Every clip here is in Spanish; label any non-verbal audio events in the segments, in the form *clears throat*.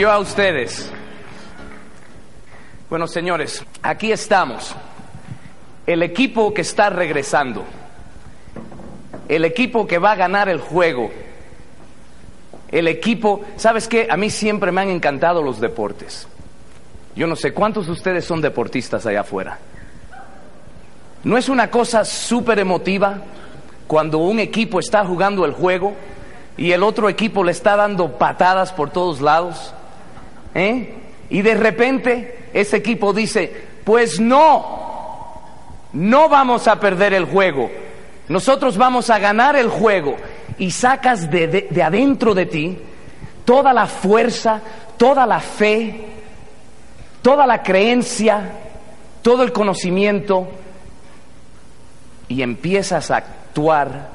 Yo a ustedes. Bueno, señores, aquí estamos. El equipo que está regresando. El equipo que va a ganar el juego. El equipo, ¿sabes qué? A mí siempre me han encantado los deportes. Yo no sé cuántos de ustedes son deportistas allá afuera. ¿No es una cosa súper emotiva cuando un equipo está jugando el juego y el otro equipo le está dando patadas por todos lados? ¿Eh? Y de repente ese equipo dice, pues no, no vamos a perder el juego, nosotros vamos a ganar el juego. Y sacas de, de, de adentro de ti toda la fuerza, toda la fe, toda la creencia, todo el conocimiento y empiezas a actuar,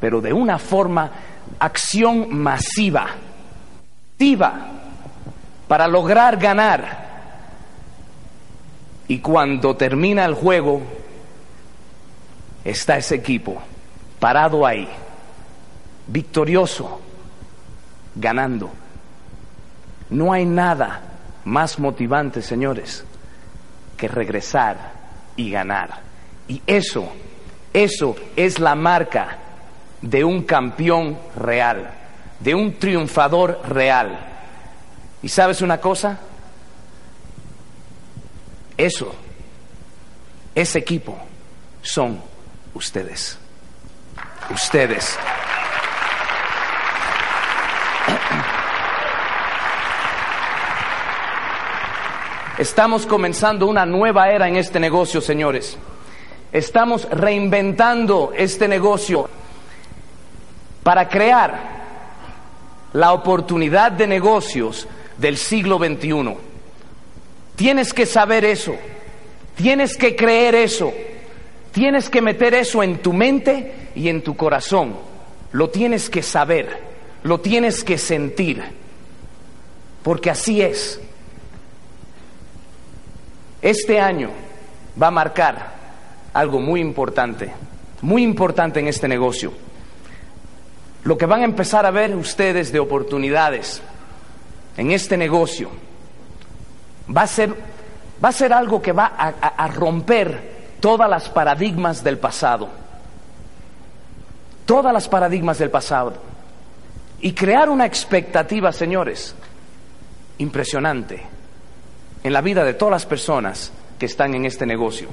pero de una forma, acción masiva, activa, para lograr ganar. Y cuando termina el juego, está ese equipo parado ahí, victorioso, ganando. No hay nada más motivante, señores, que regresar y ganar. Y eso, eso es la marca de un campeón real, de un triunfador real. ¿Y sabes una cosa? Eso, ese equipo, son ustedes. Ustedes. Estamos comenzando una nueva era en este negocio, señores. Estamos reinventando este negocio para crear la oportunidad de negocios del siglo XXI. Tienes que saber eso, tienes que creer eso, tienes que meter eso en tu mente y en tu corazón. Lo tienes que saber, lo tienes que sentir, porque así es. Este año va a marcar algo muy importante, muy importante en este negocio. Lo que van a empezar a ver ustedes de oportunidades en este negocio va a ser, va a ser algo que va a, romper todas las paradigmas del pasado. Todas las paradigmas del pasado. Y crear una expectativa, señores, impresionante en la vida de todas las personas que están en este negocio.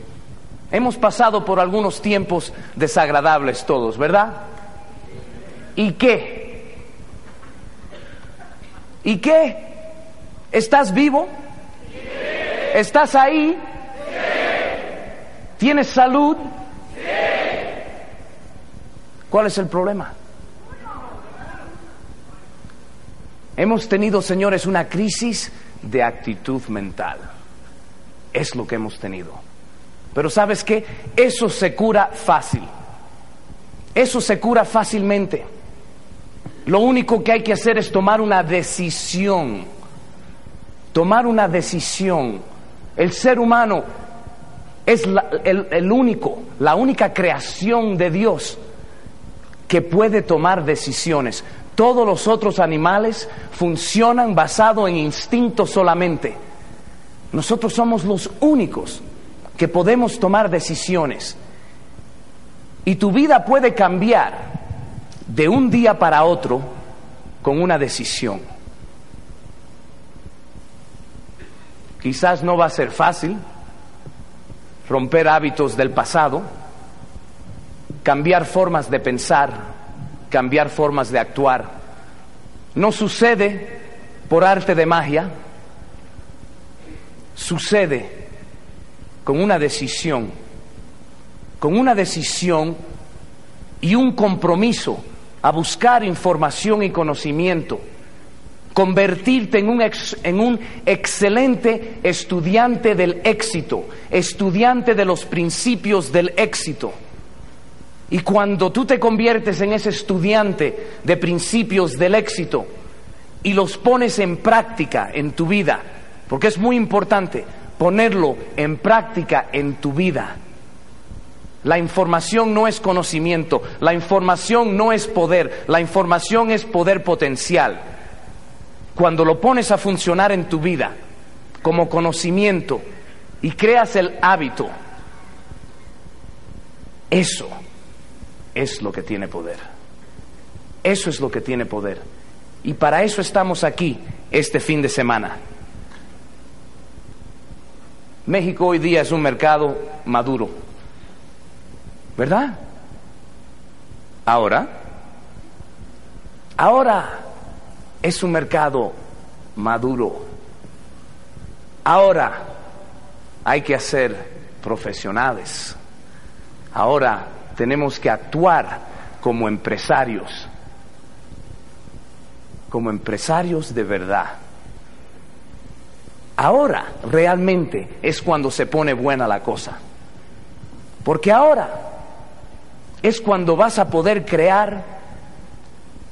Hemos pasado por algunos tiempos desagradables todos, ¿verdad? ¿Y qué? ¿Y qué? ¿Estás vivo? ¿Estás ahí? ¿Tienes salud? ¿Cuál es el problema? Hemos tenido, señores, una crisis de actitud mental. Es lo que hemos tenido. Pero sabes qué? Eso se cura fácil. Eso se cura fácilmente. Lo único que hay que hacer es tomar una decisión. Tomar una decisión. El ser humano es el, el único, la única creación de Dios que puede tomar decisiones. Todos los otros animales funcionan basado en instinto solamente. Nosotros somos los únicos que podemos tomar decisiones. Y tu vida puede cambiar de un día para otro con una decisión. Quizás no va a ser fácil romper hábitos del pasado, cambiar formas de pensar, cambiar formas de actuar. No sucede por arte de magia, sucede con una decisión, con una decisión y un compromiso a buscar información y conocimiento, convertirte en un, en un excelente estudiante del éxito, estudiante de los principios del éxito. Y cuando tú te conviertes en ese estudiante de principios del éxito y los pones en práctica en tu vida, porque es muy importante ponerlo en práctica en tu vida, la información no es conocimiento, la información no es poder, la información es poder potencial. Cuando lo pones a funcionar en tu vida como conocimiento y creas el hábito, eso es lo que tiene poder. Eso es lo que tiene poder. Y para eso estamos aquí este fin de semana. México hoy día es un mercado maduro ¿Verdad? Ahora, ahora es un mercado maduro. Ahora hay que ser profesionales. Ahora tenemos que actuar como empresarios, como empresarios de verdad. Ahora realmente es cuando se pone buena la cosa. Porque ahora es cuando vas a poder crear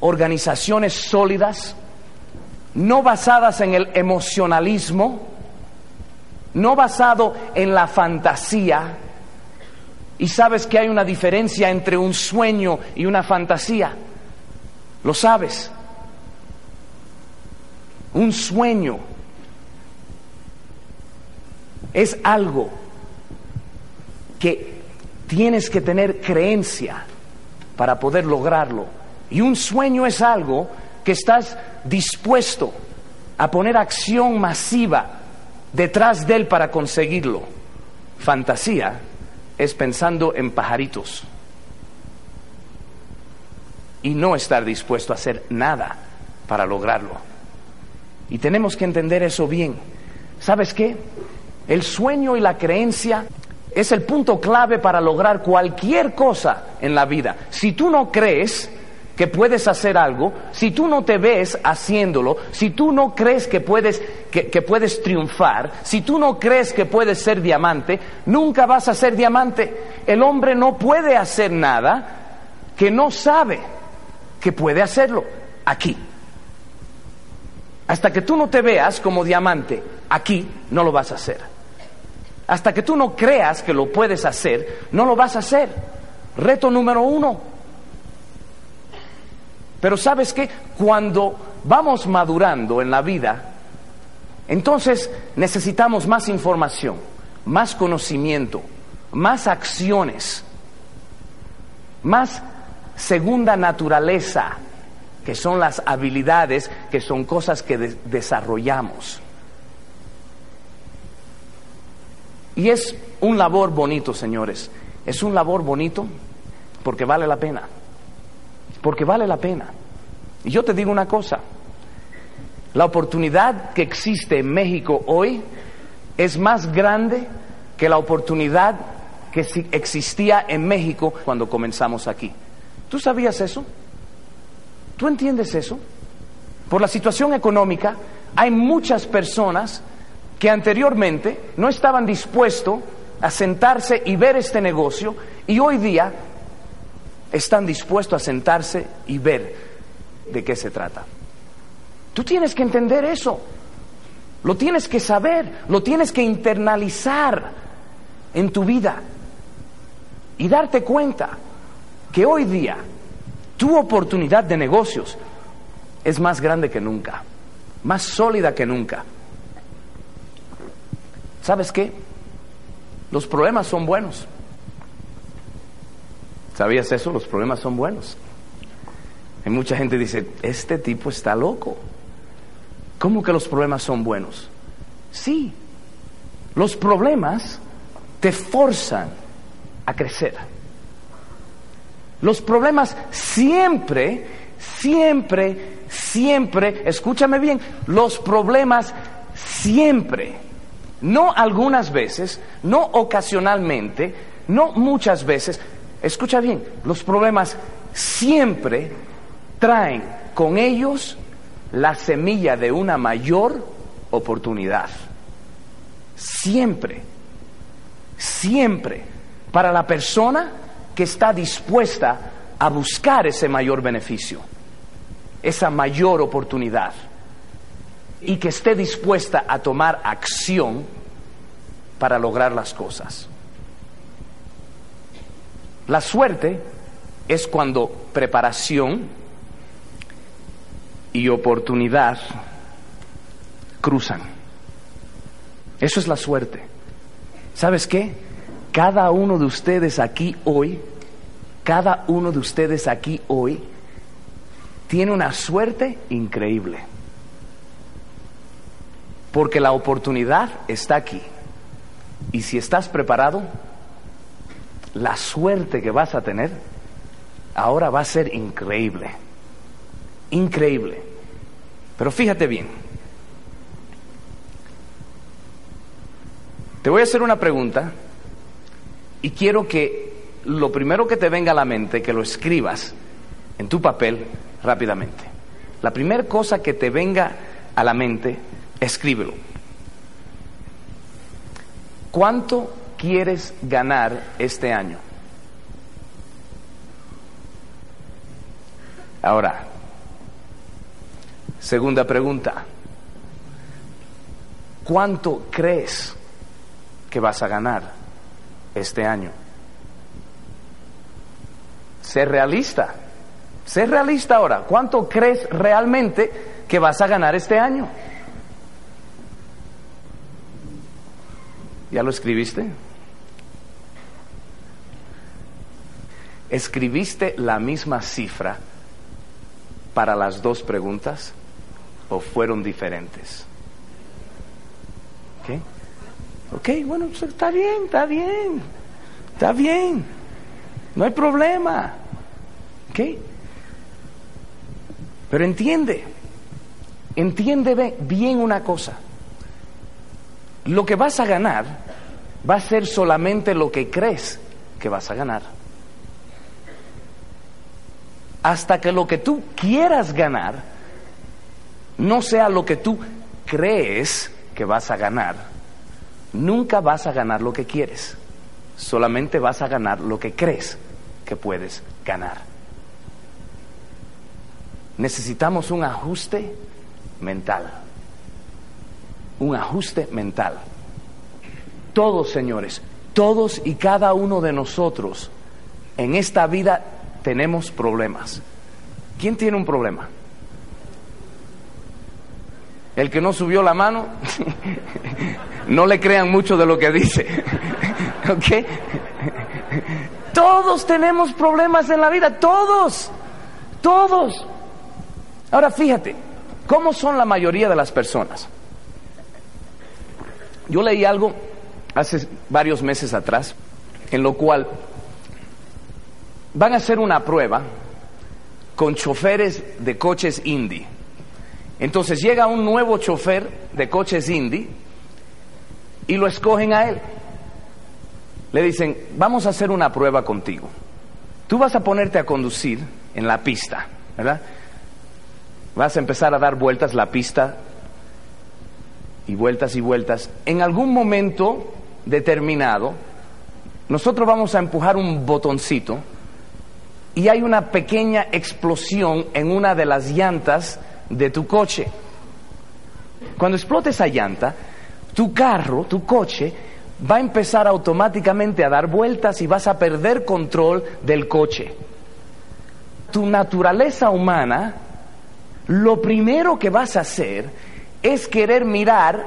organizaciones sólidas, no basadas en el emocionalismo, no basado en la fantasía. Y sabes que hay una diferencia entre un sueño y una fantasía. Lo sabes. Un sueño es algo que tienes que tener creencia para poder lograrlo. Y un sueño es algo que estás dispuesto a poner acción masiva detrás de él para conseguirlo. Fantasía es pensando en pajaritos y no estar dispuesto a hacer nada para lograrlo. Y tenemos que entender eso bien. ¿Sabes qué? El sueño y la creencia es el punto clave para lograr cualquier cosa en la vida. Si tú no crees que puedes hacer algo, si tú no te ves haciéndolo, si tú no crees que puedes, que, puedes triunfar, si tú no crees que puedes ser diamante, nunca vas a ser diamante. El hombre no puede hacer nada que no sabe que puede hacerlo aquí. Hasta que tú no te veas como diamante aquí, no lo vas a hacer. Hasta que tú no creas que lo puedes hacer, no lo vas a hacer. Reto número uno. Pero sabes que cuando vamos madurando en la vida, entonces necesitamos más información, más conocimiento, más acciones, más segunda naturaleza, que son las habilidades, que son cosas que desarrollamos. Y es un labor bonito, señores. Es un labor bonito porque vale la pena. Porque vale la pena. Y yo te digo una cosa. La oportunidad que existe en México hoy es más grande que la oportunidad que existía en México cuando comenzamos aquí. ¿Tú sabías eso? ¿Tú entiendes eso? Por la situación económica hay muchas personas que anteriormente no estaban dispuestos a sentarse y ver este negocio y hoy día están dispuestos a sentarse y ver de qué se trata. Tú tienes que entender eso, lo tienes que saber, lo tienes que internalizar en tu vida y darte cuenta que hoy día tu oportunidad de negocios es más grande que nunca, más sólida que nunca. ¿Sabes qué? Los problemas son buenos. ¿Sabías eso? Los problemas son buenos. Hay mucha gente dice, este tipo está loco. ¿Cómo que los problemas son buenos? Sí, los problemas te forzan a crecer. Los problemas siempre, siempre, siempre, escúchame bien, los problemas siempre no algunas veces, no ocasionalmente, no muchas veces, escucha bien, los problemas siempre traen con ellos la semilla de una mayor oportunidad. Siempre, siempre, para la persona que está dispuesta a buscar ese mayor beneficio, esa mayor oportunidad, y que esté dispuesta a tomar acción para lograr las cosas. La suerte es cuando preparación y oportunidad cruzan. Eso es la suerte. ¿Sabes qué? Cada uno de ustedes aquí hoy, cada uno de ustedes aquí hoy, tiene una suerte increíble. Porque la oportunidad está aquí. Y si estás preparado, la suerte que vas a tener ahora va a ser increíble. Increíble. Pero fíjate bien. Te voy a hacer una pregunta y quiero que lo primero que te venga a la mente, que lo escribas en tu papel rápidamente. La primera cosa que te venga a la mente, escríbelo. ¿Cuánto quieres ganar este año? Ahora, segunda pregunta. ¿Cuánto crees que vas a ganar este año. Sé realista. Sé realista ahora. ¿Cuánto crees realmente que vas a ganar este año? ¿Ya lo escribiste? ¿Escribiste la misma cifra para las dos preguntas o fueron diferentes? ¿Qué? Ok, bueno, pues, está bien, está bien, está bien, no hay problema. ¿Ok? Pero entiende, entiende bien una cosa. Lo que vas a ganar va a ser solamente lo que crees que vas a ganar. Hasta que lo que tú quieras ganar no sea lo que tú crees que vas a ganar nunca vas a ganar lo que quieres, solamente vas a ganar lo que crees que puedes ganar. Necesitamos un ajuste mental, un ajuste mental. Todos, señores, todos y cada uno de nosotros en esta vida tenemos problemas. ¿Quién tiene un problema? El que no subió la mano, *laughs* no le crean mucho de lo que dice. *laughs* ¿Ok? Todos tenemos problemas en la vida, todos, todos. Ahora fíjate, ¿cómo son la mayoría de las personas? Yo leí algo hace varios meses atrás, en lo cual van a hacer una prueba con choferes de coches indie. Entonces llega un nuevo chofer de coches indie y lo escogen a él. Le dicen, vamos a hacer una prueba contigo. Tú vas a ponerte a conducir en la pista, ¿verdad? Vas a empezar a dar vueltas la pista y vueltas y vueltas. En algún momento determinado, nosotros vamos a empujar un botoncito y hay una pequeña explosión en una de las llantas de tu coche. Cuando explote esa llanta, tu carro, tu coche, va a empezar automáticamente a dar vueltas y vas a perder control del coche. Tu naturaleza humana, lo primero que vas a hacer es querer mirar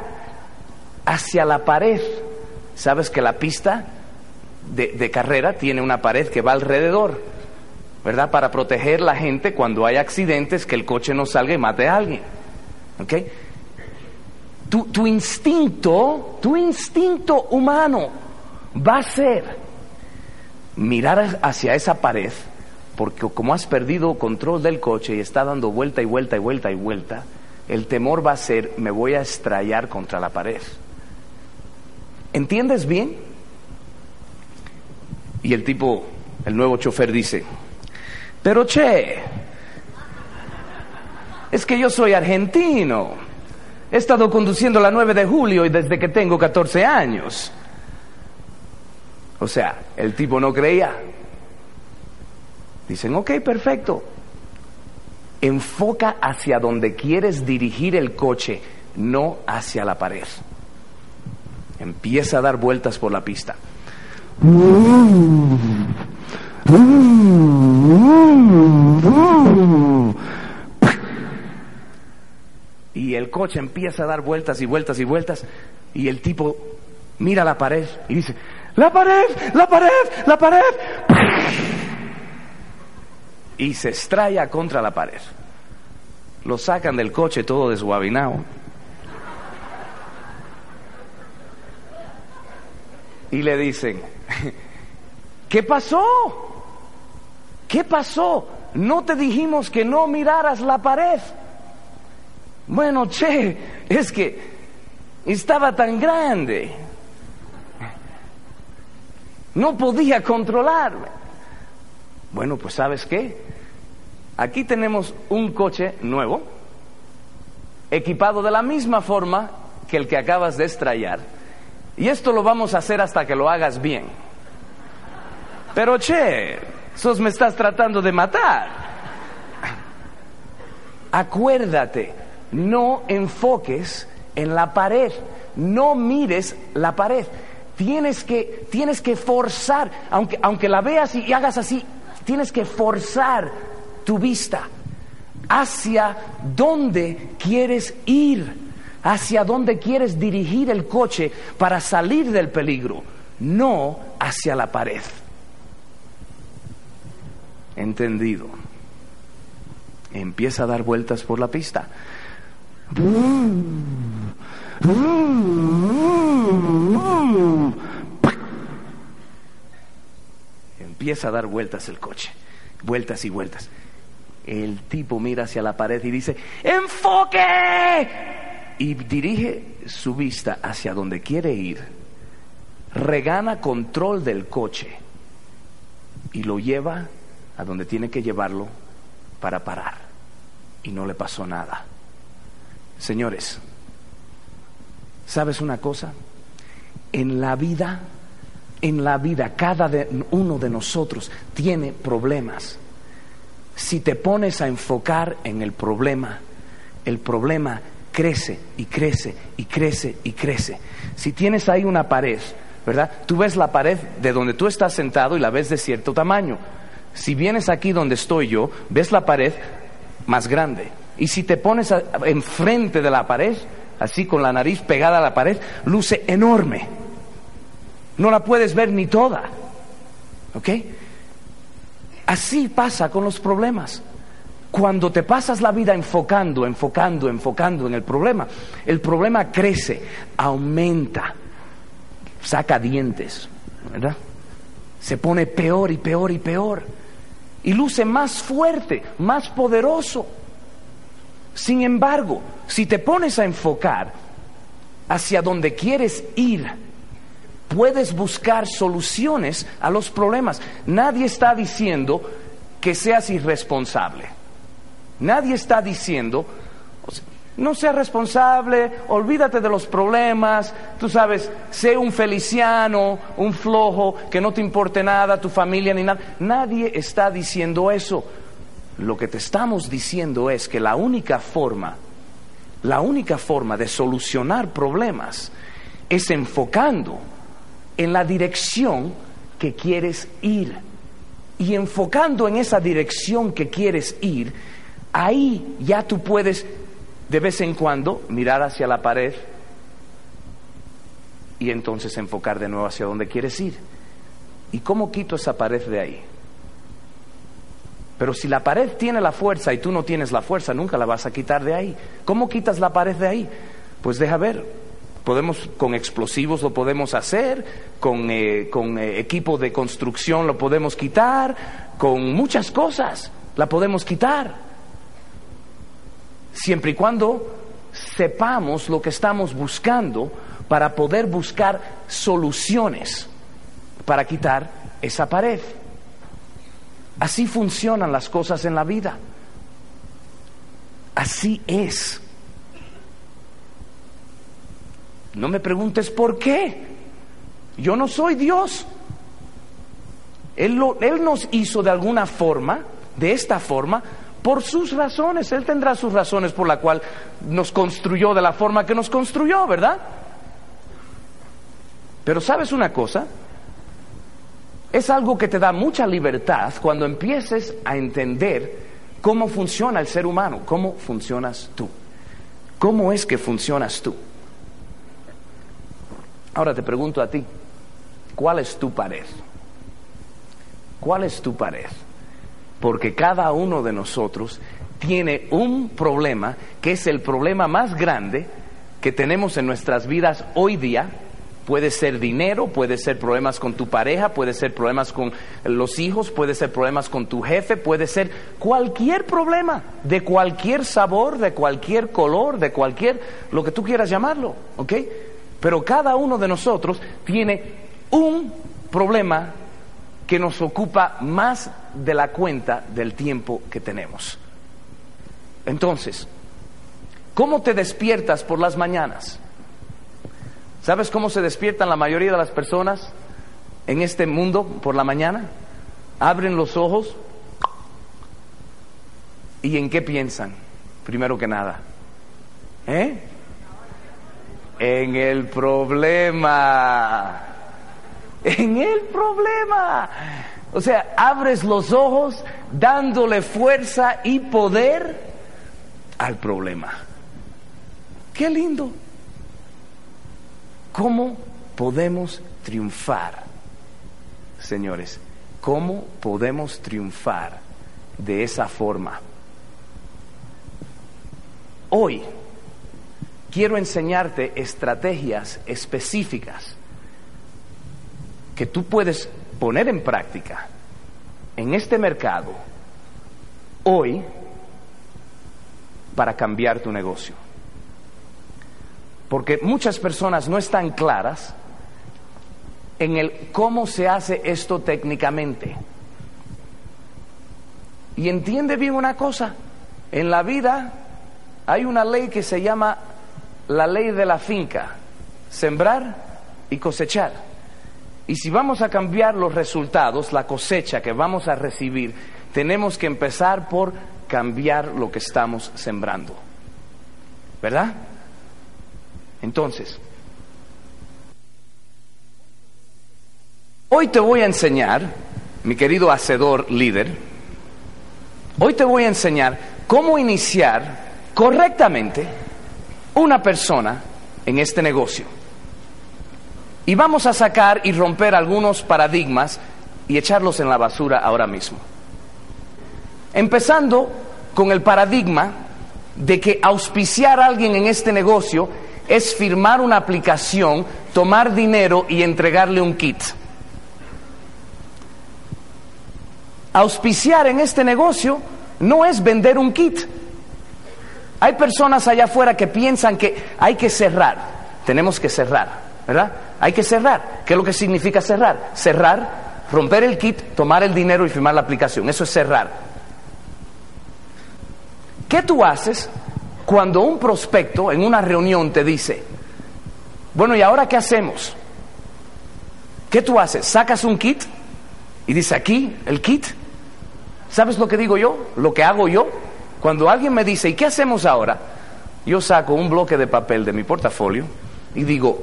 hacia la pared. Sabes que la pista de, carrera tiene una pared que va alrededor, ¿verdad? Para proteger la gente cuando hay accidentes, que el coche no salga y mate a alguien. ¿Ok? tu, instinto, tu instinto humano va a ser mirar hacia esa pared, porque como has perdido control del coche y está dando vuelta y vuelta y vuelta y vuelta, el temor va a ser, me voy a estrellar contra la pared. ¿Entiendes bien? Y el tipo, el nuevo chofer dice, pero che, es que yo soy argentino. He estado conduciendo la 9 de julio y desde que tengo 14 años. O sea, el tipo no creía. Dicen, ok, perfecto. Enfoca hacia donde quieres dirigir el coche, no hacia la pared. Empieza a dar vueltas por la pista. Y el coche empieza a dar vueltas y vueltas y vueltas. Y el tipo mira la pared y dice, la pared, la pared, la pared. Y se estrella contra la pared. Lo sacan del coche todo desguabinado. Y le dicen, *laughs* ¿qué pasó? ¿Qué pasó? No te dijimos que no miraras la pared. Bueno, che, es que estaba tan grande. No podía controlarme. Bueno, pues sabes qué? Aquí tenemos un coche nuevo, equipado de la misma forma que el que acabas de estrellar. Y esto lo vamos a hacer hasta que lo hagas bien. Pero che, sos me estás tratando de matar. Acuérdate, no enfoques en la pared, no mires la pared. Tienes que, tienes que forzar, aunque, aunque la veas y hagas así, tienes que forzar tu vista hacia dónde quieres ir, hacia dónde quieres dirigir el coche para salir del peligro, no hacia la pared. Entendido. Empieza a dar vueltas por la pista. Empieza a dar vueltas el coche, vueltas y vueltas. El tipo mira hacia la pared y dice, enfoque. Y dirige su vista hacia donde quiere ir. Regana control del coche y lo lleva a donde tiene que llevarlo para parar. Y no le pasó nada. Señores, ¿sabes una cosa? En la vida, en la vida, cada uno de nosotros tiene problemas. Si te pones a enfocar en el problema, el problema crece y crece y crece y crece. Si tienes ahí una pared, ¿verdad? Tú ves la pared de donde tú estás sentado y la ves de cierto tamaño. Si vienes aquí donde estoy yo, ves la pared más grande. Y si te pones enfrente de la pared, así con la nariz pegada a la pared, luce enorme. No la puedes ver ni toda. ¿Ok? Así pasa con los problemas. Cuando te pasas la vida enfocando, enfocando, enfocando en el problema, el problema crece, aumenta, saca dientes, ¿verdad? Se pone peor y peor y peor. Y luce más fuerte, más poderoso. Sin embargo, si te pones a enfocar hacia donde quieres ir, puedes buscar soluciones a los problemas. Nadie está diciendo que seas irresponsable. Nadie está diciendo, no seas responsable, olvídate de los problemas, tú sabes, sé un feliciano, un flojo, que no te importe nada, tu familia ni nada. Nadie está diciendo eso. Lo que te estamos diciendo es que la única forma, la única forma de solucionar problemas es enfocando en la dirección que quieres ir. Y enfocando en esa dirección que quieres ir, ahí ya tú puedes de vez en cuando mirar hacia la pared y entonces enfocar de nuevo hacia donde quieres ir. ¿Y cómo quito esa pared de ahí? Pero si la pared tiene la fuerza y tú no tienes la fuerza, nunca la vas a quitar de ahí. ¿Cómo quitas la pared de ahí? Pues deja ver. Podemos con explosivos lo podemos hacer, con, eh, con eh, equipo de construcción lo podemos quitar, con muchas cosas la podemos quitar. Siempre y cuando sepamos lo que estamos buscando para poder buscar soluciones para quitar esa pared. Así funcionan las cosas en la vida. Así es. No me preguntes por qué. Yo no soy Dios. Él, nos hizo de alguna forma, de esta forma, por sus razones. Él tendrá sus razones por la cual nos construyó de la forma que nos construyó, ¿verdad? Pero sabes una cosa, es algo que te da mucha libertad cuando empieces a entender cómo funciona el ser humano, cómo funcionas tú, cómo es que funcionas tú. Ahora te pregunto a ti, ¿cuál es tu pared? ¿Cuál es tu pared? Porque cada uno de nosotros tiene un problema que es el problema más grande que tenemos en nuestras vidas hoy día Puede ser dinero, puede ser problemas con tu pareja, puede ser problemas con los hijos, puede ser problemas con tu jefe, puede ser cualquier problema, de cualquier sabor, de cualquier color, de cualquier, lo que tú quieras llamarlo, ¿ok? Pero cada uno de nosotros tiene un problema que nos ocupa más de la cuenta del tiempo que tenemos. Entonces, ¿cómo te despiertas por las mañanas? ¿Sabes cómo se despiertan la mayoría de las personas en este mundo por la mañana? Abren los ojos y en qué piensan, primero que nada. ¿Eh? En el problema. En el problema. O sea, abres los ojos dándole fuerza y poder al problema. Qué lindo. ¿Cómo podemos triunfar? Señores, ¿cómo podemos triunfar de esa forma? Hoy quiero enseñarte estrategias específicas que tú puedes poner en práctica en este mercado hoy para cambiar tu negocio porque muchas personas no están claras en el cómo se hace esto técnicamente. Y entiende bien una cosa, en la vida hay una ley que se llama la ley de la finca, sembrar y cosechar. Y si vamos a cambiar los resultados, la cosecha que vamos a recibir, tenemos que empezar por cambiar lo que estamos sembrando. ¿Verdad? Entonces, hoy te voy a enseñar, mi querido hacedor líder, hoy te voy a enseñar cómo iniciar correctamente una persona en este negocio. Y vamos a sacar y romper algunos paradigmas y echarlos en la basura ahora mismo. Empezando con el paradigma de que auspiciar a alguien en este negocio es firmar una aplicación, tomar dinero y entregarle un kit. Auspiciar en este negocio no es vender un kit. Hay personas allá afuera que piensan que hay que cerrar. Tenemos que cerrar, ¿verdad? Hay que cerrar. ¿Qué es lo que significa cerrar? Cerrar, romper el kit, tomar el dinero y firmar la aplicación. Eso es cerrar. ¿Qué tú haces cuando un prospecto en una reunión te dice, bueno, ¿y ahora qué hacemos? ¿Qué tú haces? ¿Sacas un kit? Y dice aquí, el kit. ¿Sabes lo que digo yo? Lo que hago yo. Cuando alguien me dice, ¿y qué hacemos ahora? Yo saco un bloque de papel de mi portafolio y digo,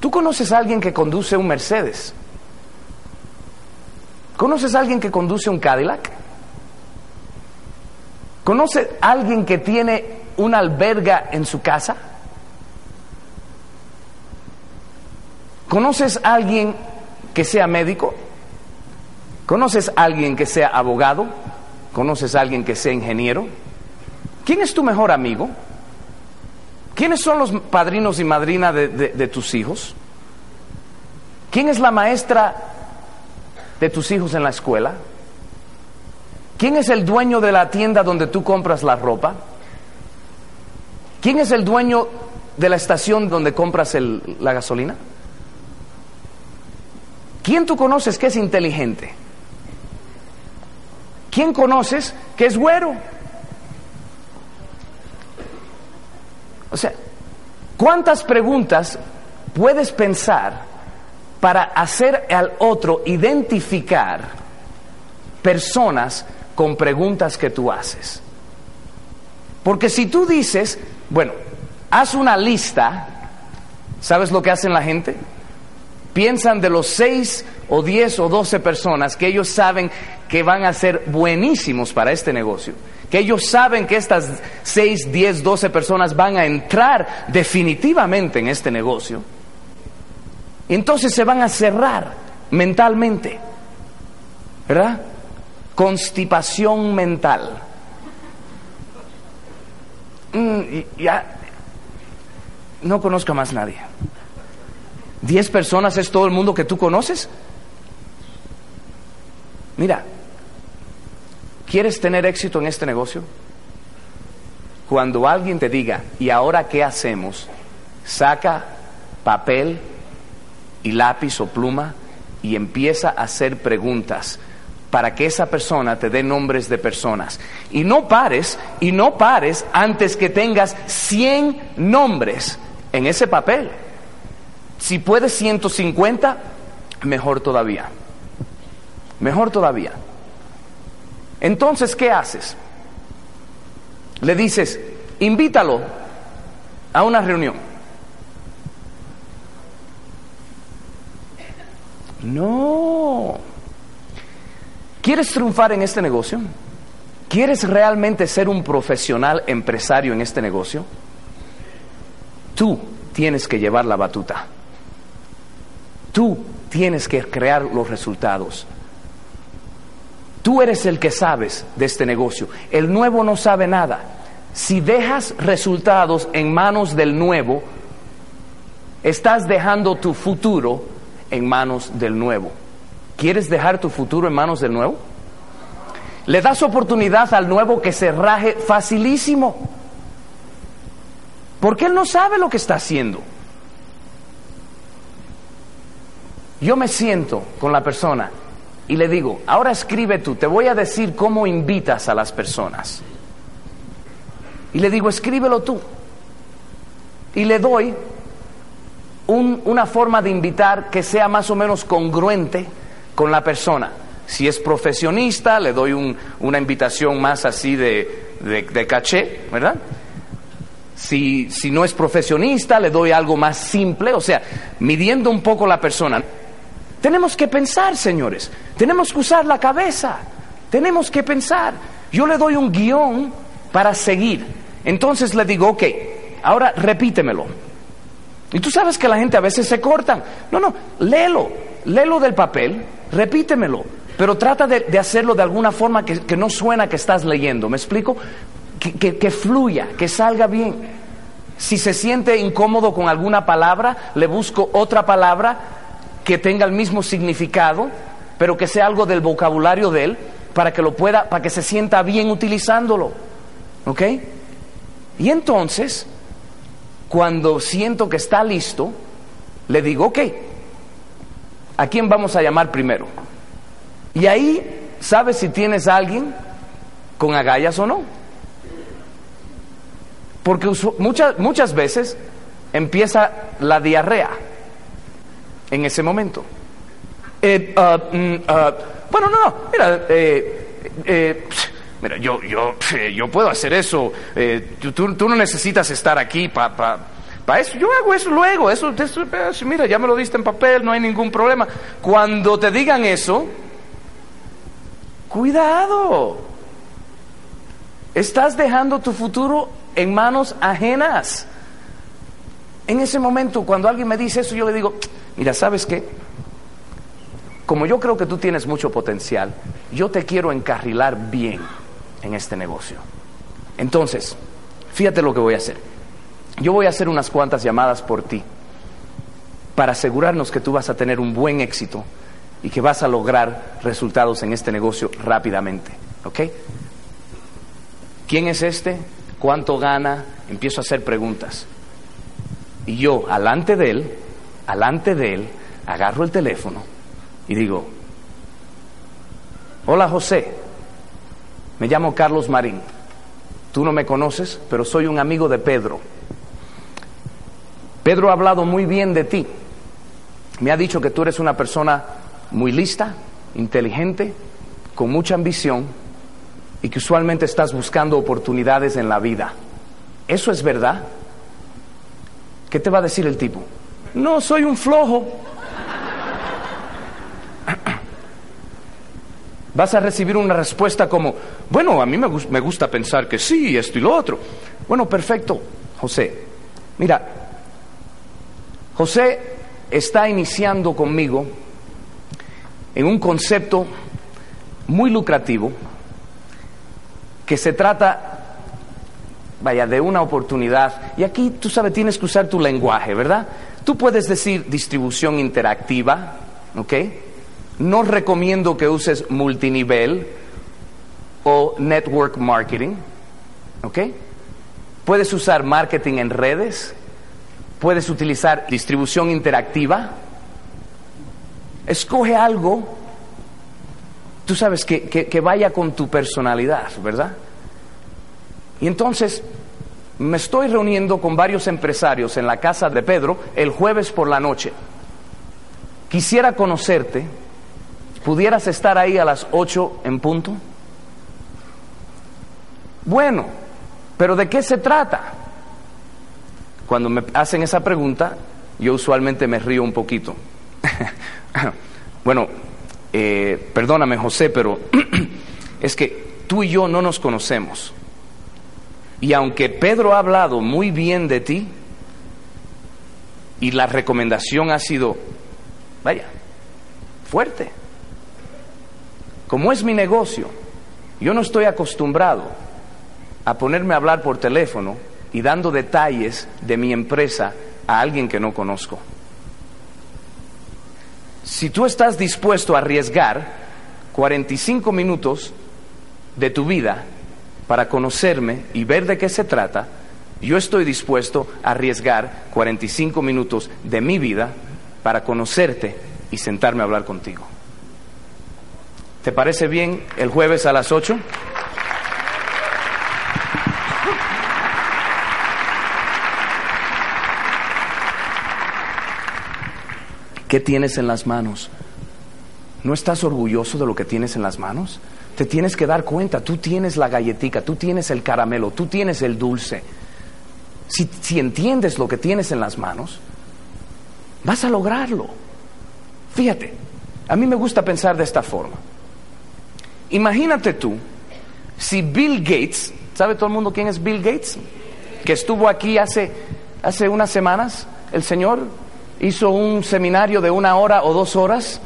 ¿tú conoces a alguien que conduce un Mercedes? ¿Conoces a alguien que conduce un Cadillac? ¿Conoce alguien que tiene una alberga en su casa? ¿Conoces a alguien que sea médico? ¿Conoces a alguien que sea abogado? ¿Conoces a alguien que sea ingeniero? ¿Quién es tu mejor amigo? ¿Quiénes son los padrinos y madrinas de, de tus hijos? ¿Quién es la maestra de tus hijos en la escuela? ¿Quién es el dueño de la tienda donde tú compras la ropa? ¿Quién es el dueño de la estación donde compras la gasolina? ¿Quién tú conoces que es inteligente? ¿Quién conoces que es güero? O sea, ¿cuántas preguntas puedes pensar para hacer al otro identificar personas con preguntas que tú haces? Porque si tú dices, bueno, haz una lista, ¿sabes lo que hacen la gente? Piensan de los seis o diez o doce personas que ellos saben que van a ser buenísimos para este negocio, que ellos saben que estas seis, diez, doce personas van a entrar definitivamente en este negocio. Entonces se van a cerrar mentalmente, ¿verdad? Constipación mental. Mm, ya no conozco a más nadie. ¿Diez personas es todo el mundo que tú conoces? Mira, ¿quieres tener éxito en este negocio? Cuando alguien te diga, ¿y ahora qué hacemos? Saca papel y lápiz o pluma y empieza a hacer preguntas para que esa persona te dé nombres de personas. Y no pares, y no pares antes que tengas 100 nombres en ese papel. Si puedes 150, mejor todavía. Mejor todavía. Entonces, ¿qué haces? Le dices, invítalo a una reunión. No. ¿Quieres triunfar en este negocio? ¿Quieres realmente ser un profesional empresario en este negocio? Tú tienes que llevar la batuta. Tú tienes que crear los resultados. Tú eres el que sabes de este negocio. El nuevo no sabe nada. Si dejas resultados en manos del nuevo, estás dejando tu futuro en manos del nuevo. ¿Quieres dejar tu futuro en manos del nuevo? Le das oportunidad al nuevo que se raje facilísimo. Porque él no sabe lo que está haciendo. Yo me siento con la persona y le digo, ahora escribe tú, te voy a decir cómo invitas a las personas. Y le digo, escríbelo tú. Y le doy una forma de invitar que sea más o menos congruente con la persona. Si es profesionista, le doy una invitación más así de, caché, ¿verdad? Si no es profesionista, le doy algo más simple, o sea, midiendo un poco la persona. Tenemos que pensar, señores, tenemos que usar la cabeza, tenemos que pensar. Yo le doy un guion para seguir. Entonces le digo, ok, ahora repítemelo. Y tú sabes que la gente a veces se cortan. No, no, léelo, léelo del papel, repítemelo, pero trata de, hacerlo de alguna forma que, no suena que estás leyendo. ¿Me explico? que fluya, que salga bien. Si se siente incómodo con alguna palabra, le busco otra palabra que tenga el mismo significado, pero que sea algo del vocabulario de él, para que lo pueda, para que se sienta bien utilizándolo. ¿Ok? Y entonces, cuando siento que está listo, le digo, ok, ¿a quién vamos a llamar primero? Y ahí sabes si tienes a alguien con agallas o no. Porque muchas, muchas veces empieza la diarrea en ese momento. Eh, ah, mm, ah, bueno, no, mira, eh, eh, mira, yo, yo, yo puedo hacer eso. Tú, tú, no necesitas estar aquí para para eso. Yo hago eso luego. Eso, eso, mira, ya me lo diste en papel, no hay ningún problema. Cuando te digan eso, cuidado. Estás dejando tu futuro en manos ajenas. En ese momento, cuando alguien me dice eso, yo le digo, mira, ¿sabes qué? Como yo creo que tú tienes mucho potencial, yo te quiero encarrilar bien en este negocio. Entonces, fíjate lo que voy a hacer. Yo voy a hacer unas cuantas llamadas por ti para asegurarnos que tú vas a tener un buen éxito y que vas a lograr resultados en este negocio rápidamente. ¿Ok? ¿Quién es este? ¿Cuánto gana? Empiezo a hacer preguntas. Y yo, alante de él, alante de él, agarro el teléfono y digo, hola José, me llamo Carlos Marín. Tú no me conoces, pero soy un amigo de Pedro. Pedro ha hablado muy bien de ti. Me ha dicho que tú eres una persona muy lista, inteligente, con mucha ambición y que usualmente estás buscando oportunidades en la vida. ¿Eso es verdad? ¿Qué te va a decir el tipo? No, soy un flojo. Vas a recibir una respuesta como, bueno, a mí me, me, gusta pensar que sí, esto y lo otro. Bueno, perfecto, José. Mira, José está iniciando conmigo en un concepto muy lucrativo que se trata, vaya, de una oportunidad. Y aquí, tú sabes, tienes que usar tu lenguaje, ¿verdad? Tú puedes decir distribución interactiva, ¿ok? No recomiendo que uses multinivel o network marketing, ¿ok? Puedes usar marketing en redes, puedes utilizar distribución interactiva. Escoge algo, tú sabes, que, que, vaya con tu personalidad, ¿verdad? Y entonces me estoy reuniendo con varios empresarios en la casa de Pedro el jueves por la noche. Quisiera conocerte ¿Pudieras estar ahí a las 8 en punto? Bueno, pero ¿de qué se trata? Cuando me hacen esa pregunta, yo usualmente me río un poquito. *laughs* bueno, eh, perdóname José, pero *clears throat* es que tú y yo no nos conocemos. Y aunque Pedro ha hablado muy bien de ti, y la recomendación ha sido, vaya, fuerte. Como es mi negocio, yo no estoy acostumbrado a ponerme a hablar por teléfono y dando detalles de mi empresa a alguien que no conozco. Si tú estás dispuesto a arriesgar 45 minutos de tu vida para conocerme y ver de qué se trata, yo estoy dispuesto a arriesgar 45 minutos de mi vida para conocerte y sentarme a hablar contigo. ¿Te parece bien el jueves a las 8? ¿Qué tienes en las manos? ¿No estás orgulloso de lo que tienes en las manos? Te tienes que dar cuenta, tú tienes la galletica, tú tienes el caramelo, tú tienes el dulce. Si, si entiendes lo que tienes en las manos, vas a lograrlo. Fíjate, a mí me gusta pensar de esta forma. Imagínate tú, si Bill Gates, ¿sabe todo el mundo quién es Bill Gates? Que estuvo aquí hace, hace unas semanas, el señor hizo un seminario de una hora o dos horas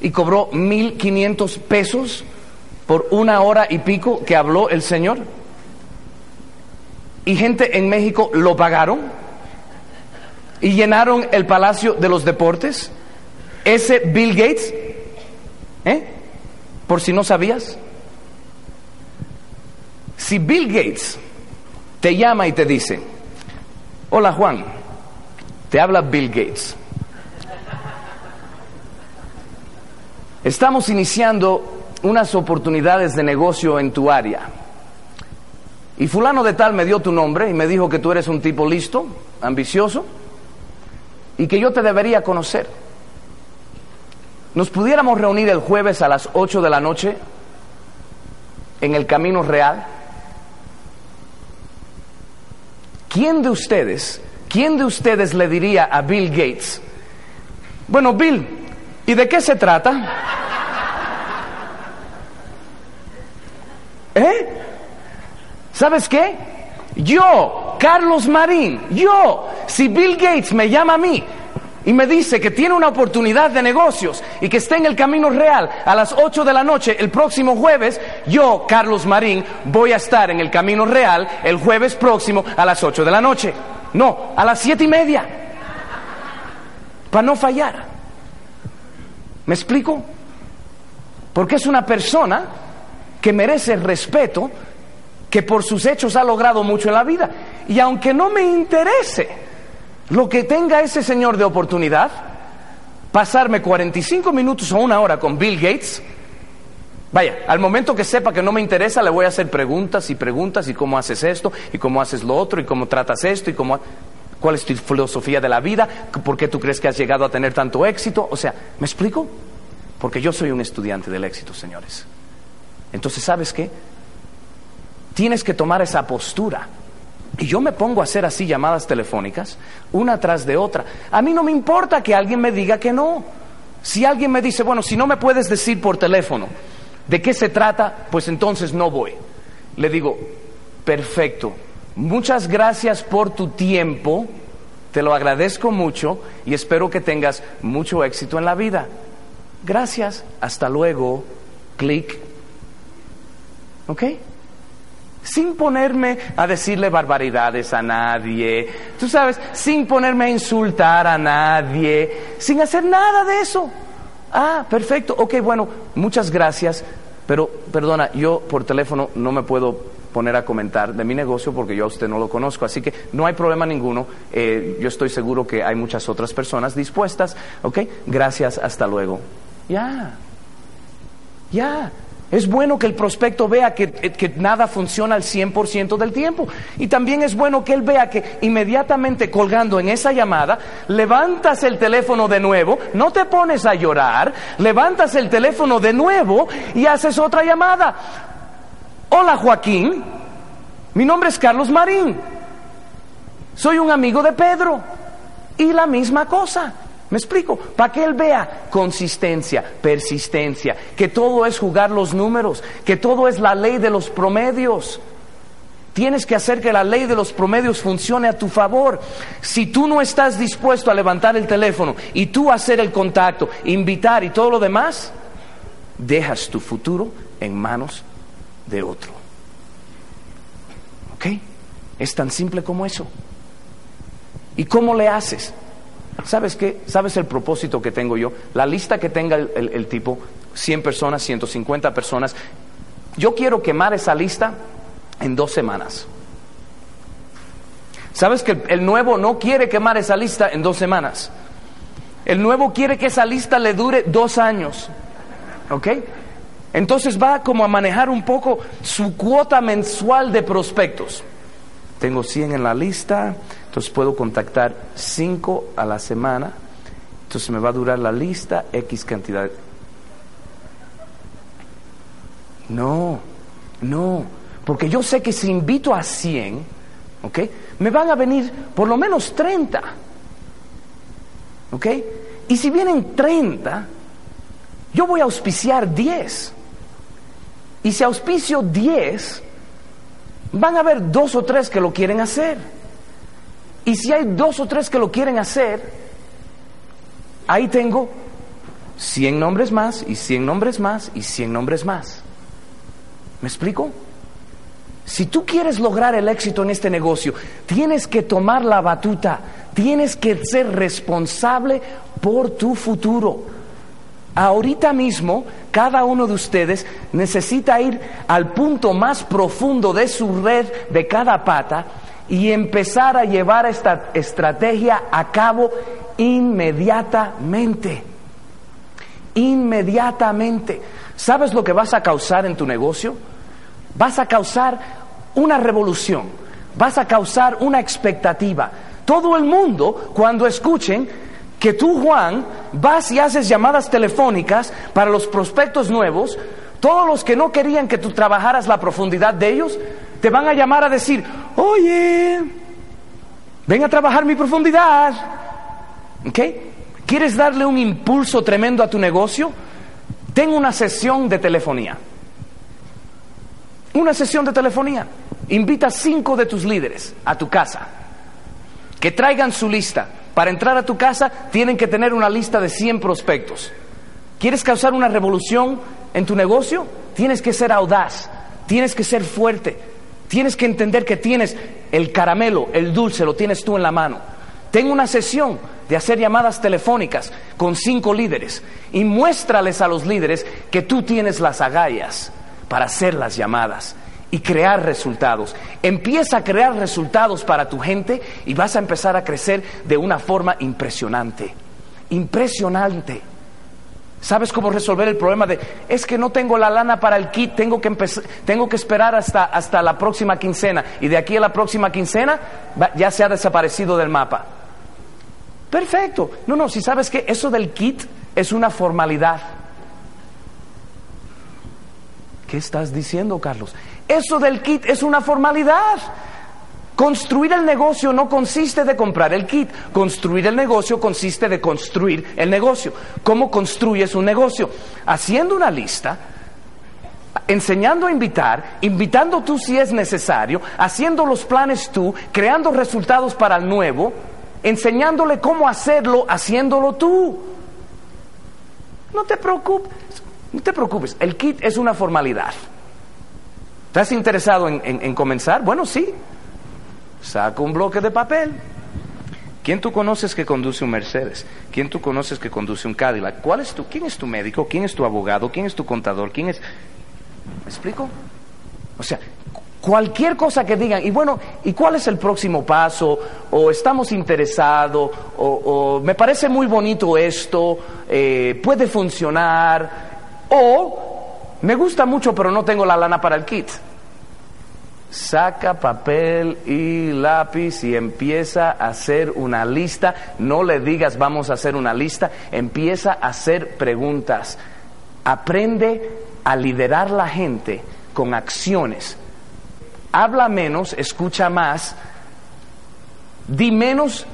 y cobró mil quinientos pesos por una hora y pico que habló el señor. Y gente en México lo pagaron y llenaron el Palacio de los Deportes. Ese Bill Gates, ¿eh? Por si no sabías, si Bill Gates te llama y te dice, hola Juan, te habla Bill Gates. Estamos iniciando unas oportunidades de negocio en tu área. Y fulano de tal me dio tu nombre y me dijo que tú eres un tipo listo, ambicioso, y que yo te debería conocer. ¿Nos pudiéramos reunir el jueves a las 8 de la noche en el Camino Real? ¿Quién de ustedes, quién de ustedes le diría a Bill Gates, bueno, Bill, ¿y de qué se trata? ¿Eh? ¿Sabes qué? Yo, Carlos Marín, yo, si Bill Gates me llama a mí y me dice que tiene una oportunidad de negocios y que está en el camino real a las 8 de la noche el próximo jueves, yo, Carlos Marín, voy a estar en el camino real el jueves próximo a las 8 de la noche. No, a las siete y media. Para no fallar. ¿Me explico? Porque es una persona que merece respeto, que por sus hechos ha logrado mucho en la vida. Y aunque no me interese, lo que tenga ese señor de oportunidad, pasarme 45 minutos o una hora con Bill Gates. Vaya, al momento que sepa que no me interesa, le voy a hacer preguntas y preguntas y cómo haces esto y cómo haces lo otro y cómo tratas esto y cómo... ¿Cuál es tu filosofía de la vida? ¿Por qué tú crees que has llegado a tener tanto éxito? O sea, ¿me explico? Porque yo soy un estudiante del éxito, señores. Entonces, ¿sabes qué? Tienes que tomar esa postura. Y yo me pongo a hacer así llamadas telefónicas, una tras de otra. A mí no me importa que alguien me diga que no. Si alguien me dice, bueno, si no me puedes decir por teléfono de qué se trata, pues entonces no voy. Le digo, perfecto, muchas gracias por tu tiempo, te lo agradezco mucho y espero que tengas mucho éxito en la vida. Gracias, hasta luego, clic. ¿Ok? sin ponerme a decirle barbaridades a nadie, tú sabes, sin ponerme a insultar a nadie, sin hacer nada de eso. Ah, perfecto, ok, bueno, muchas gracias, pero perdona, yo por teléfono no me puedo poner a comentar de mi negocio porque yo a usted no lo conozco, así que no hay problema ninguno, eh, yo estoy seguro que hay muchas otras personas dispuestas, ok, gracias, hasta luego. Ya, ya, es bueno que el prospecto vea que, nada funciona al 100% del tiempo. Y también es bueno que él vea que inmediatamente colgando en esa llamada, levantas el teléfono de nuevo, no te pones a llorar, levantas el teléfono de nuevo y haces otra llamada. Hola Joaquín, mi nombre es Carlos Marín, soy un amigo de Pedro. Y la misma cosa. ¿Me explico? Para que él vea consistencia, persistencia, que todo es jugar los números, que todo es la ley de los promedios. Tienes que hacer que la ley de los promedios funcione a tu favor. Si tú no estás dispuesto a levantar el teléfono y tú hacer el contacto, invitar y todo lo demás, dejas tu futuro en manos de otro. ¿Ok? Es tan simple como eso. ¿Y cómo le haces? ¿Sabes qué? ¿Sabes el propósito que tengo yo? La lista que tenga el, tipo, 100 personas, 150 personas, yo quiero quemar esa lista en dos semanas. ¿Sabes que el, nuevo no quiere quemar esa lista en dos semanas? El nuevo quiere que esa lista le dure dos años. ¿Ok? Entonces va como a manejar un poco su cuota mensual de prospectos. Tengo 100 en la lista, entonces puedo contactar cinco a la semana. Entonces me va a durar la lista X cantidad. No, no, porque yo sé que si invito a 100, ¿ok? Me van a venir por lo menos 30. ¿Ok? Y si vienen 30, yo voy a auspiciar 10. Y si auspicio 10, van a haber dos o tres que lo quieren hacer. Y si hay dos o tres que lo quieren hacer, ahí tengo 100 nombres más y 100 nombres más y 100 nombres más. ¿Me explico? Si tú quieres lograr el éxito en este negocio, tienes que tomar la batuta, tienes que ser responsable por tu futuro. Ahorita mismo, cada uno de ustedes necesita ir al punto más profundo de su red de cada pata y empezar a llevar esta estrategia a cabo inmediatamente. Inmediatamente. ¿Sabes lo que vas a causar en tu negocio? Vas a causar una revolución, vas a causar una expectativa. Todo el mundo, cuando escuchen que tú, Juan, vas y haces llamadas telefónicas para los prospectos nuevos, todos los que no querían que tú trabajaras la profundidad de ellos, te van a llamar a decir, oye, ven a trabajar mi profundidad. ¿Ok? ¿Quieres darle un impulso tremendo a tu negocio? Ten una sesión de telefonía. Una sesión de telefonía. Invita a cinco de tus líderes a tu casa. Que traigan su lista. Para entrar a tu casa tienen que tener una lista de 100 prospectos. ¿Quieres causar una revolución en tu negocio? Tienes que ser audaz, tienes que ser fuerte, Tienes que entender que tienes el caramelo, el dulce, lo tienes tú en la mano. Tengo una sesión de hacer llamadas telefónicas con cinco líderes y muéstrales a los líderes que tú tienes las agallas para hacer las llamadas y crear resultados. Empieza a crear resultados para tu gente y vas a empezar a crecer de una forma impresionante. Impresionante. ¿Sabes cómo resolver el problema de, es que no tengo la lana para el kit, tengo que, tengo que esperar hasta, hasta la próxima quincena y de aquí a la próxima quincena ya se ha desaparecido del mapa? Perfecto. No, no, si sabes que eso del kit es una formalidad. ¿Qué estás diciendo, Carlos? Eso del kit es una formalidad. Construir el negocio no consiste de comprar el kit, construir el negocio consiste de construir el negocio. ¿Cómo construyes un negocio? Haciendo una lista, enseñando a invitar, invitando tú si es necesario, haciendo los planes tú, creando resultados para el nuevo, enseñándole cómo hacerlo, haciéndolo tú. No te preocupes, no te preocupes, el kit es una formalidad. ¿Estás interesado en, en comenzar? Bueno, sí, saca un bloque de papel. ¿Quién tú conoces que conduce un Mercedes? ¿Quién tú conoces que conduce un Cadillac? ¿Cuál es tu, ¿Quién es tu médico? ¿Quién es tu abogado? ¿Quién es tu contador? ¿Quién es...? ¿Me explico? O sea, cualquier cosa que digan, y bueno, ¿y cuál es el próximo paso? O estamos interesados, o, me parece muy bonito esto, eh, puede funcionar, o me gusta mucho pero no tengo la lana para el kit saca papel y lápiz y empieza a hacer una lista. No le digas vamos a hacer una lista, empieza a hacer preguntas. Aprende a liderar la gente con acciones. Habla menos, escucha más, di menos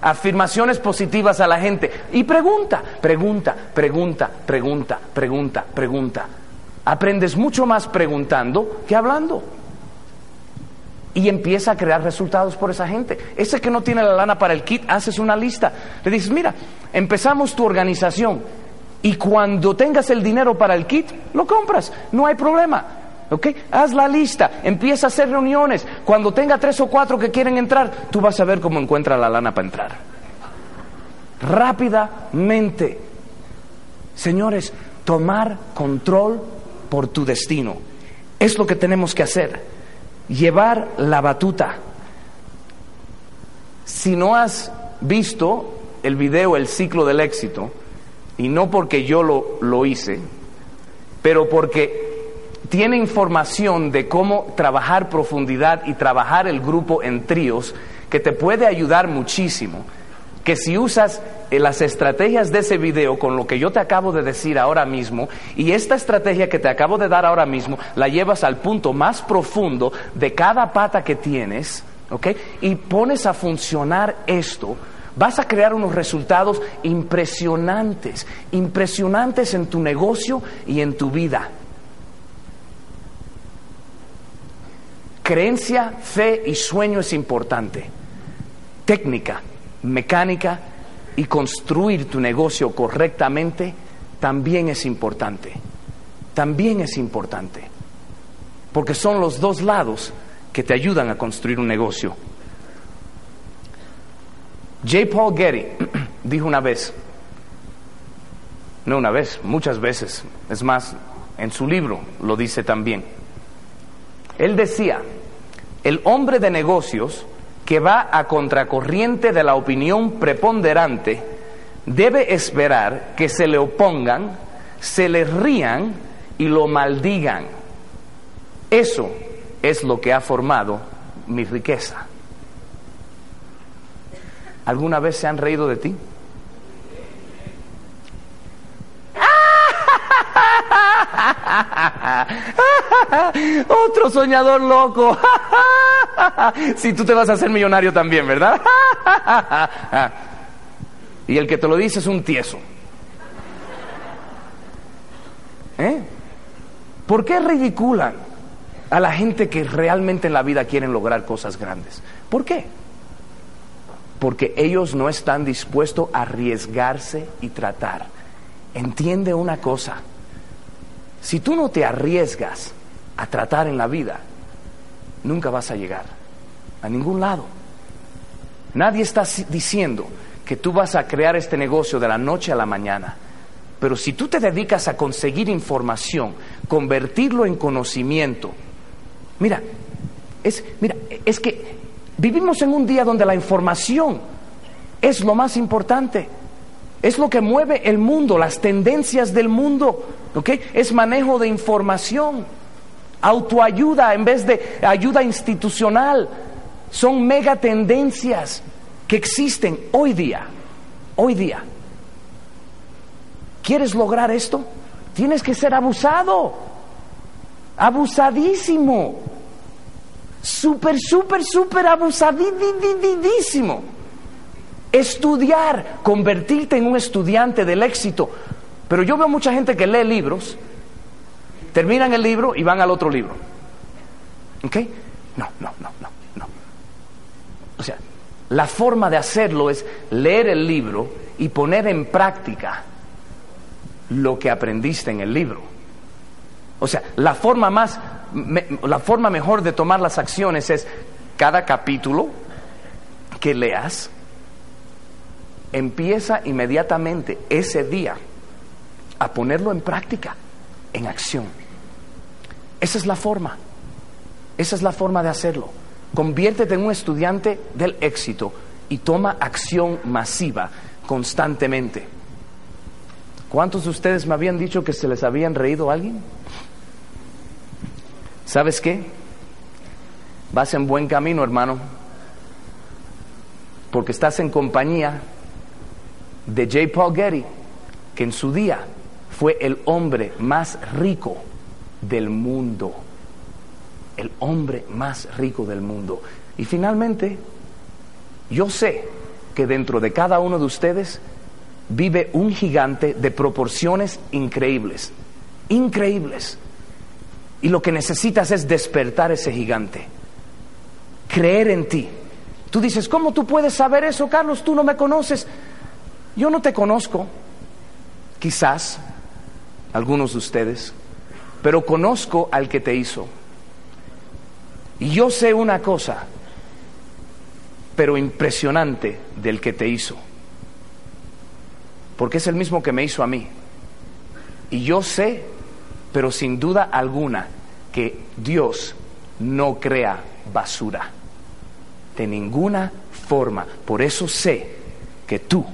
afirmaciones positivas a la gente y pregunta, pregunta, pregunta, pregunta, pregunta, pregunta. Aprendes mucho más preguntando que hablando y empieza a crear resultados por esa gente. Ese que no tiene la lana para el kit, haces una lista. Le dices, mira, empezamos tu organización y cuando tengas el dinero para el kit, lo compras, no hay problema. ¿Ok? Haz la lista, empieza a hacer reuniones. Cuando tenga tres o cuatro que quieren entrar, tú vas a ver cómo encuentra la lana para entrar. Rápidamente. Señores, tomar control por tu destino. Es lo que tenemos que hacer llevar la batuta. Si no has visto el video El ciclo del éxito, y no porque yo lo, lo hice, pero porque tiene información de cómo trabajar profundidad y trabajar el grupo en tríos que te puede ayudar muchísimo que si usas las estrategias de ese video con lo que yo te acabo de decir ahora mismo y esta estrategia que te acabo de dar ahora mismo la llevas al punto más profundo de cada pata que tienes, ¿ok? Y pones a funcionar esto, vas a crear unos resultados impresionantes, impresionantes en tu negocio y en tu vida. Creencia, fe y sueño es importante. Técnica, mecánica y construir tu negocio correctamente también es importante. También es importante. Porque son los dos lados que te ayudan a construir un negocio. J. Paul Getty *clears throat* dijo una vez, no una vez, muchas veces, es más, en su libro lo dice también. Él decía, el hombre de negocios que va a contracorriente de la opinión preponderante debe esperar que se le opongan, se le rían y lo maldigan. Eso es lo que ha formado mi riqueza. ¿Alguna vez se han reído de ti? *laughs* Otro soñador loco. *laughs* *laughs* si tú te vas a hacer millonario también, ¿verdad? *laughs* y el que te lo dice es un tieso. ¿Eh? ¿Por qué ridiculan a la gente que realmente en la vida quieren lograr cosas grandes? ¿Por qué? Porque ellos no están dispuestos a arriesgarse y tratar. Entiende una cosa, si tú no te arriesgas a tratar en la vida, nunca vas a llegar a ningún lado. Nadie está diciendo que tú vas a crear este negocio de la noche a la mañana. Pero si tú te dedicas a conseguir información, convertirlo en conocimiento, mira, es, mira, es que vivimos en un día donde la información es lo más importante. Es lo que mueve el mundo, las tendencias del mundo. ¿ok? Es manejo de información, autoayuda en vez de ayuda institucional. Son mega tendencias que existen hoy día. Hoy día. ¿Quieres lograr esto? Tienes que ser abusado. Abusadísimo. Súper, súper, súper abusadísimo. Estudiar, convertirte en un estudiante del éxito. Pero yo veo mucha gente que lee libros, terminan el libro y van al otro libro. ¿Ok? No, no, no, la forma de hacerlo es leer el libro y poner en práctica lo que aprendiste en el libro. O sea, la forma más, la forma mejor de tomar las acciones es cada capítulo que leas, empieza inmediatamente ese día a ponerlo en práctica, en acción. Esa es la forma, esa es la forma de hacerlo. Conviértete en un estudiante del éxito y toma acción masiva constantemente. ¿Cuántos de ustedes me habían dicho que se les habían reído a alguien? ¿Sabes qué? Vas en buen camino, hermano, porque estás en compañía de J. Paul Getty, que en su día fue el hombre más rico del mundo. El hombre más rico del mundo. Y finalmente, yo sé que dentro de cada uno de ustedes vive un gigante de proporciones increíbles, increíbles. Y lo que necesitas es despertar ese gigante, creer en ti. Tú dices, ¿cómo tú puedes saber eso, Carlos? Tú no me conoces. Yo no te conozco, quizás algunos de ustedes, pero conozco al que te hizo. Y yo sé una cosa, pero impresionante del que te hizo porque es el mismo que me hizo a mí. Y yo sé, pero sin duda alguna, que Dios no crea basura. De ninguna forma. Por eso sé que tú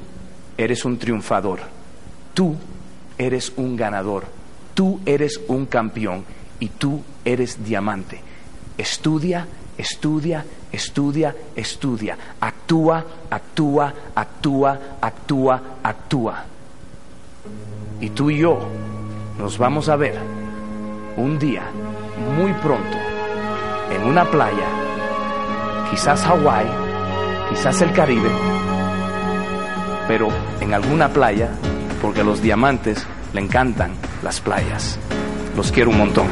eres un triunfador. Tú eres un ganador. Tú eres un campeón. Y tú eres diamante. Estudia, estudia, estudia, estudia, actúa, actúa, actúa, actúa, actúa. Y tú y yo nos vamos a ver un día, muy pronto, en una playa, quizás Hawái, quizás el Caribe, pero en alguna playa, porque a los diamantes le encantan las playas. Los quiero un montón.